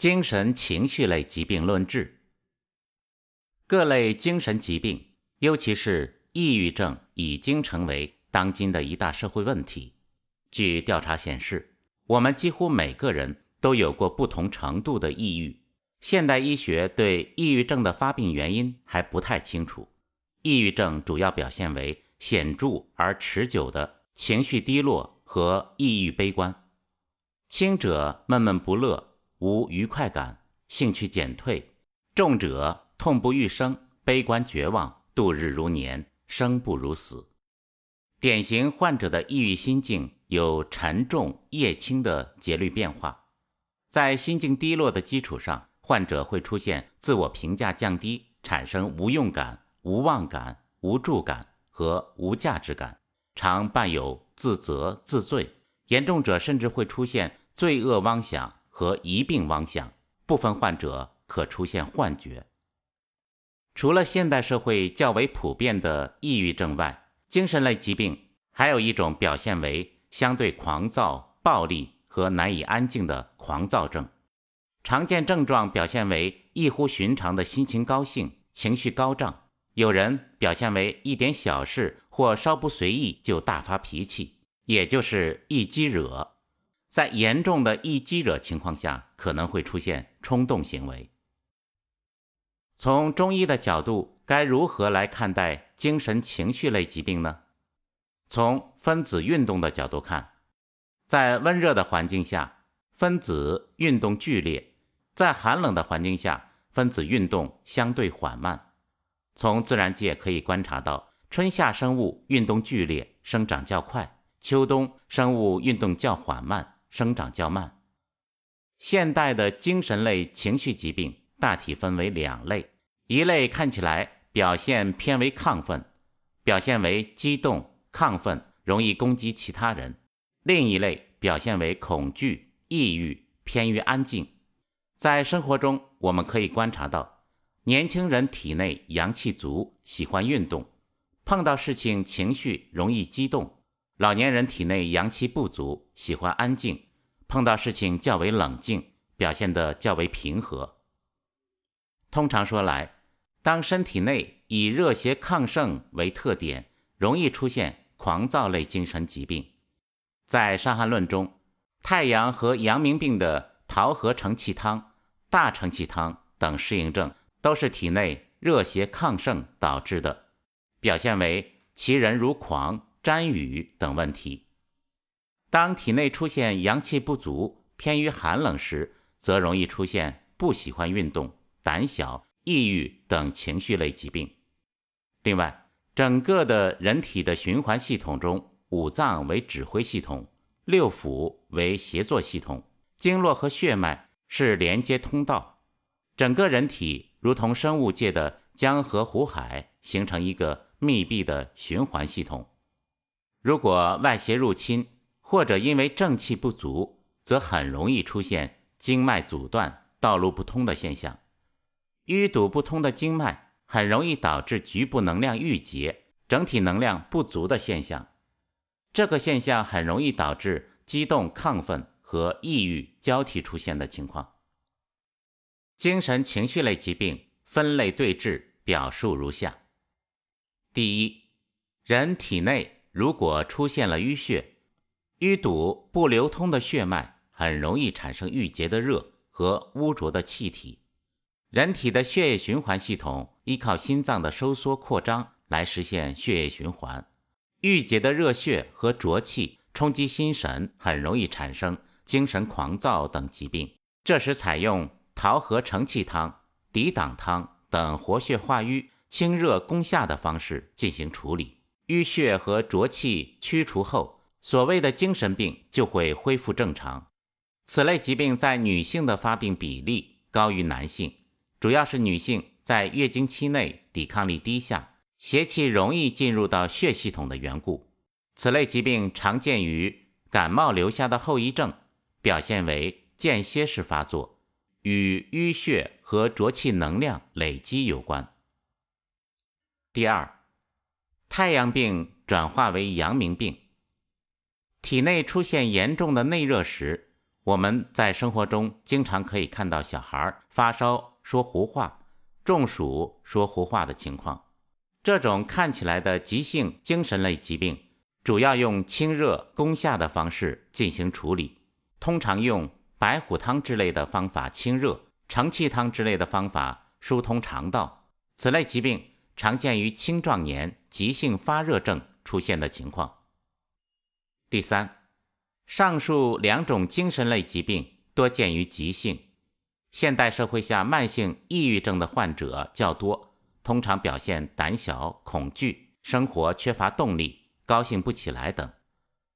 精神情绪类疾病论治。各类精神疾病，尤其是抑郁症，已经成为当今的一大社会问题。据调查显示，我们几乎每个人都有过不同程度的抑郁。现代医学对抑郁症的发病原因还不太清楚。抑郁症主要表现为显著而持久的情绪低落和抑郁悲观，轻者闷闷不乐。无愉快感，兴趣减退；重者痛不欲生，悲观绝望，度日如年，生不如死。典型患者的抑郁心境有沉重、夜轻的节律变化。在心境低落的基础上，患者会出现自我评价降低，产生无用感、无望感、无助感和无价值感，常伴有自责、自罪。严重者甚至会出现罪恶妄想。和一病妄想，部分患者可出现幻觉。除了现代社会较为普遍的抑郁症外，精神类疾病还有一种表现为相对狂躁、暴力和难以安静的狂躁症。常见症状表现为异乎寻常的心情高兴、情绪高涨，有人表现为一点小事或稍不随意就大发脾气，也就是易激惹。在严重的易激惹情况下，可能会出现冲动行为。从中医的角度，该如何来看待精神情绪类疾病呢？从分子运动的角度看，在温热的环境下，分子运动剧烈；在寒冷的环境下，分子运动相对缓慢。从自然界可以观察到，春夏生物运动剧烈，生长较快；秋冬生物运动较缓慢。生长较慢。现代的精神类情绪疾病大体分为两类：一类看起来表现偏为亢奋，表现为激动、亢奋，容易攻击其他人；另一类表现为恐惧、抑郁，偏于安静。在生活中，我们可以观察到，年轻人体内阳气足，喜欢运动，碰到事情情绪容易激动。老年人体内阳气不足，喜欢安静，碰到事情较为冷静，表现得较为平和。通常说来，当身体内以热邪亢盛为特点，容易出现狂躁类精神疾病。在《伤寒论》中，太阳和阳明病的桃核承气汤、大承气汤等适应症，都是体内热邪亢盛导致的，表现为其人如狂。沾雨等问题，当体内出现阳气不足、偏于寒冷时，则容易出现不喜欢运动、胆小、抑郁等情绪类疾病。另外，整个的人体的循环系统中，五脏为指挥系统，六腑为协作系统，经络和血脉是连接通道，整个人体如同生物界的江河湖海，形成一个密闭的循环系统。如果外邪入侵，或者因为正气不足，则很容易出现经脉阻断、道路不通的现象。淤堵不通的经脉，很容易导致局部能量郁结、整体能量不足的现象。这个现象很容易导致激动、亢奋和抑郁交替出现的情况。精神情绪类疾病分类对治表述如下：第一，人体内。如果出现了淤血、淤堵不流通的血脉，很容易产生郁结的热和污浊的气体。人体的血液循环系统依靠心脏的收缩扩张来实现血液循环。郁结的热血和浊气冲击心神，很容易产生精神狂躁等疾病。这时，采用桃核承气汤、抵挡汤等活血化瘀、清热攻下的方式进行处理。淤血和浊气驱除后，所谓的精神病就会恢复正常。此类疾病在女性的发病比例高于男性，主要是女性在月经期内抵抗力低下，邪气容易进入到血系统的缘故。此类疾病常见于感冒留下的后遗症，表现为间歇式发作，与淤血和浊气能量累积有关。第二。太阳病转化为阳明病，体内出现严重的内热时，我们在生活中经常可以看到小孩发烧说胡话、中暑说胡话的情况。这种看起来的急性精神类疾病，主要用清热攻下的方式进行处理，通常用白虎汤之类的方法清热，承气汤之类的方法疏通肠道。此类疾病常见于青壮年急性发热症出现的情况。第三。上述两种精神类疾病多见于急性。现代社会下，慢性抑郁症的患者较多，通常表现胆小、恐惧、生活缺乏动力、高兴不起来等。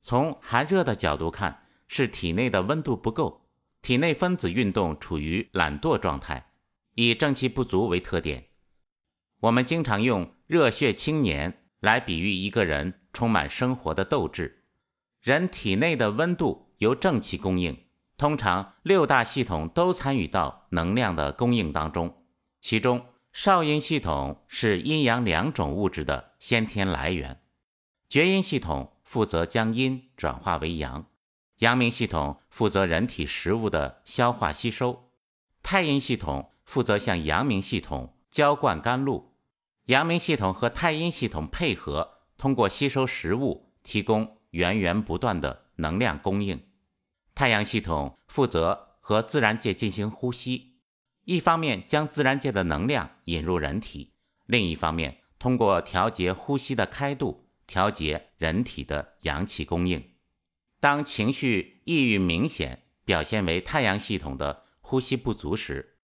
从寒热的角度看，是体内的温度不够，体内分子运动处于懒惰状态，以正气不足为特点。我们经常用“热血青年”来比喻一个人充满生活的斗志。人体内的温度由正气供应，通常六大系统都参与到能量的供应当中。其中，少阴系统是阴阳两种物质的先天来源，厥阴系统负责将阴转化为阳，阳明系统负责人体食物的消化吸收，太阴系统负责向阳明系统浇灌甘露。阳明系统和太阴系统配合，通过吸收食物提供。源源不断的能量供应，太阳系统负责和自然界进行呼吸，一方面将自然界的能量引入人体，另一方面通过调节呼吸的开度，调节人体的阳气供应。当情绪抑郁明显，表现为太阳系统的呼吸不足时，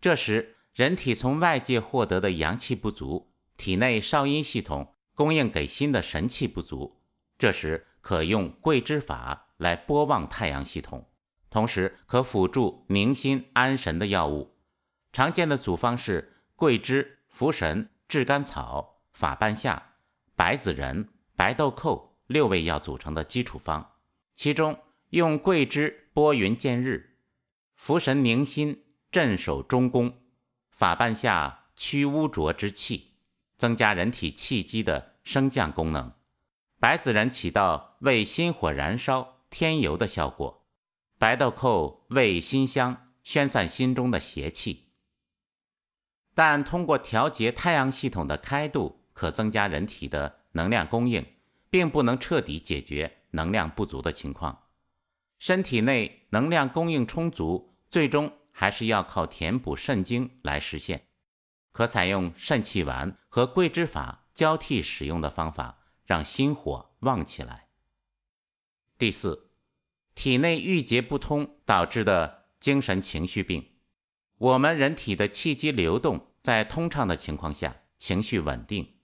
这时人体从外界获得的阳气不足，体内少阴系统供应给心的神气不足，这时。可用桂枝法来拨旺太阳系统，同时可辅助宁心安神的药物。常见的组方是桂枝、茯神、炙甘草、法半夏、白子仁、白豆蔻六味药组成的基础方。其中用桂枝拨云见日，茯神宁心镇守中宫，法半夏驱污浊之气，增加人体气机的升降功能。白子仁起到为心火燃烧添油的效果，白豆蔻味辛香，宣散心中的邪气。但通过调节太阳系统的开度，可增加人体的能量供应，并不能彻底解决能量不足的情况。身体内能量供应充足，最终还是要靠填补肾精来实现。可采用肾气丸和桂枝法交替使用的方法。让心火旺起来。第四，体内郁结不通导致的精神情绪病。我们人体的气机流动在通畅的情况下，情绪稳定。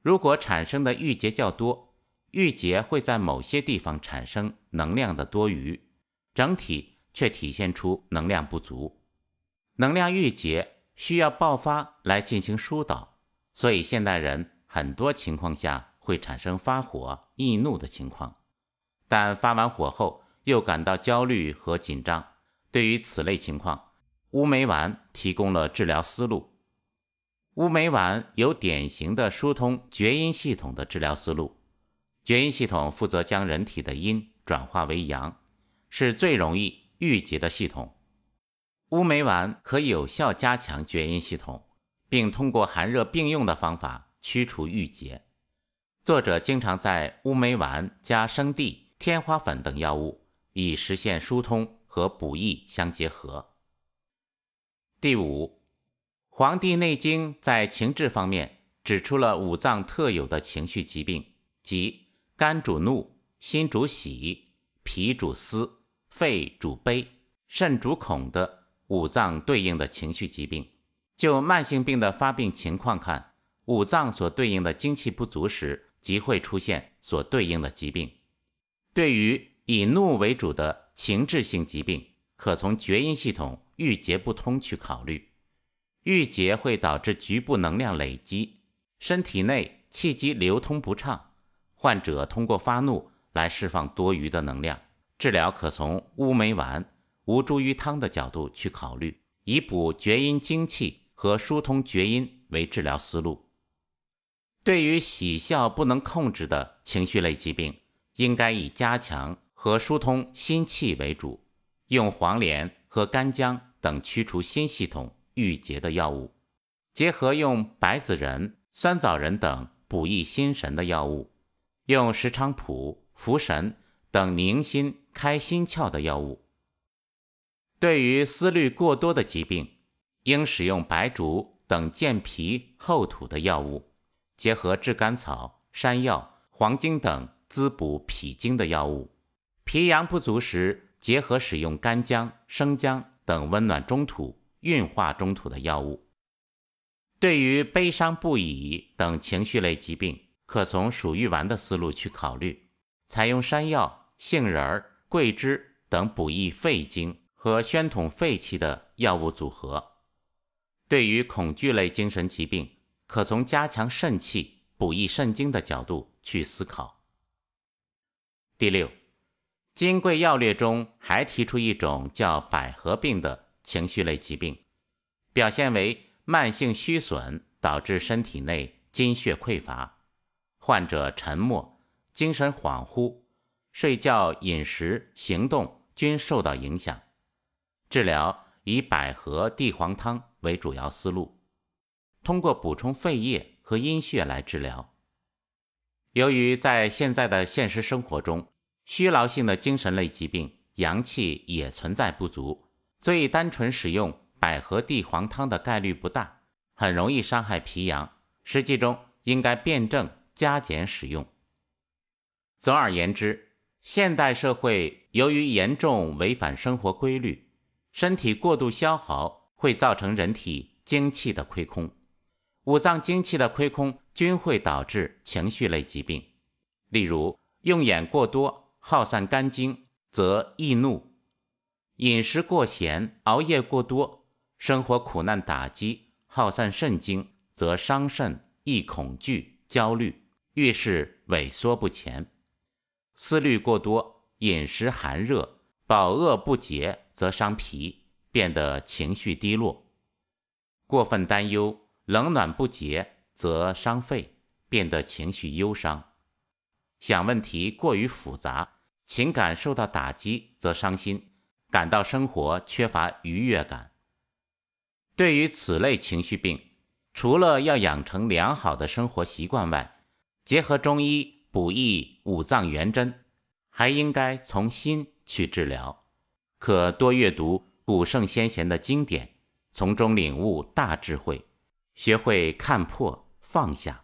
如果产生的郁结较多，郁结会在某些地方产生能量的多余，整体却体现出能量不足。能量郁结需要爆发来进行疏导，所以现代人很多情况下。会产生发火、易怒的情况，但发完火后又感到焦虑和紧张。对于此类情况，乌梅丸提供了治疗思路。乌梅丸有典型的疏通厥阴系统的治疗思路。厥阴系统负责将人体的阴转化为阳，是最容易郁结的系统。乌梅丸可有效加强厥阴系统，并通过寒热并用的方法驱除郁结。作者经常在乌梅丸加生地、天花粉等药物，以实现疏通和补益相结合。第五，《黄帝内经》在情志方面指出了五脏特有的情绪疾病，即肝主怒、心主喜、脾主思、肺主悲、肾主恐的五脏对应的情绪疾病。就慢性病的发病情况看，五脏所对应的精气不足时。即会出现所对应的疾病。对于以怒为主的情志性疾病，可从厥阴系统郁结不通去考虑。郁结会导致局部能量累积，身体内气机流通不畅。患者通过发怒来释放多余的能量。治疗可从乌梅丸、吴茱萸汤的角度去考虑，以补厥阴精气和疏通厥阴为治疗思路。对于喜笑不能控制的情绪类疾病，应该以加强和疏通心气为主，用黄连和干姜等驱除心系统郁结的药物，结合用白子仁、酸枣仁等补益心神的药物，用石菖蒲、茯神等宁心开心窍的药物。对于思虑过多的疾病，应使用白术等健脾厚土的药物，结合炙甘草、山药、黄精等滋补脾经的药物。脾阳不足时，结合使用干姜、生姜等温暖中土、运化中土的药物。对于悲伤不已等情绪类疾病，可从鼠玉丸的思路去考虑，采用山药、杏仁、桂枝等补益肺经和宣统肺气的药物组合。对于恐惧类精神疾病，可从加强肾气、补益肾精的角度去思考。第六。《金匮要略》中还提出一种叫百合病的情绪类疾病，表现为慢性虚损，导致身体内津血匮乏，患者沉默、精神恍惚，睡觉、饮食、行动均受到影响。治疗以百合、地黄汤为主要思路，通过补充肺液和阴血来治疗。由于在现在的现实生活中，虚劳性的精神类疾病，阳气也存在不足，所以单纯使用百合地黄汤的概率不大，很容易伤害脾阳。实际中应该辩证加减使用。总而言之，现代社会由于严重违反生活规律，身体过度消耗会造成人体精气的亏空，五脏精气的亏空均会导致情绪类疾病，例如用眼过多。耗散肝经则易怒，饮食过咸、熬夜过多，生活苦难打击，耗散肾精则伤肾，易恐惧、焦虑，遇事萎缩不前；思虑过多，饮食寒热，饱饿不节，则伤脾，变得情绪低落；过分担忧，冷暖不节，则伤肺，变得情绪忧伤。想问题过于复杂。情感受到打击则伤心，感到生活缺乏愉悦感。对于此类情绪病，除了要养成良好的生活习惯外，结合中医补益五脏元真，还应该从心去治疗。可多阅读古圣先贤的经典，从中领悟大智慧，学会看破放下。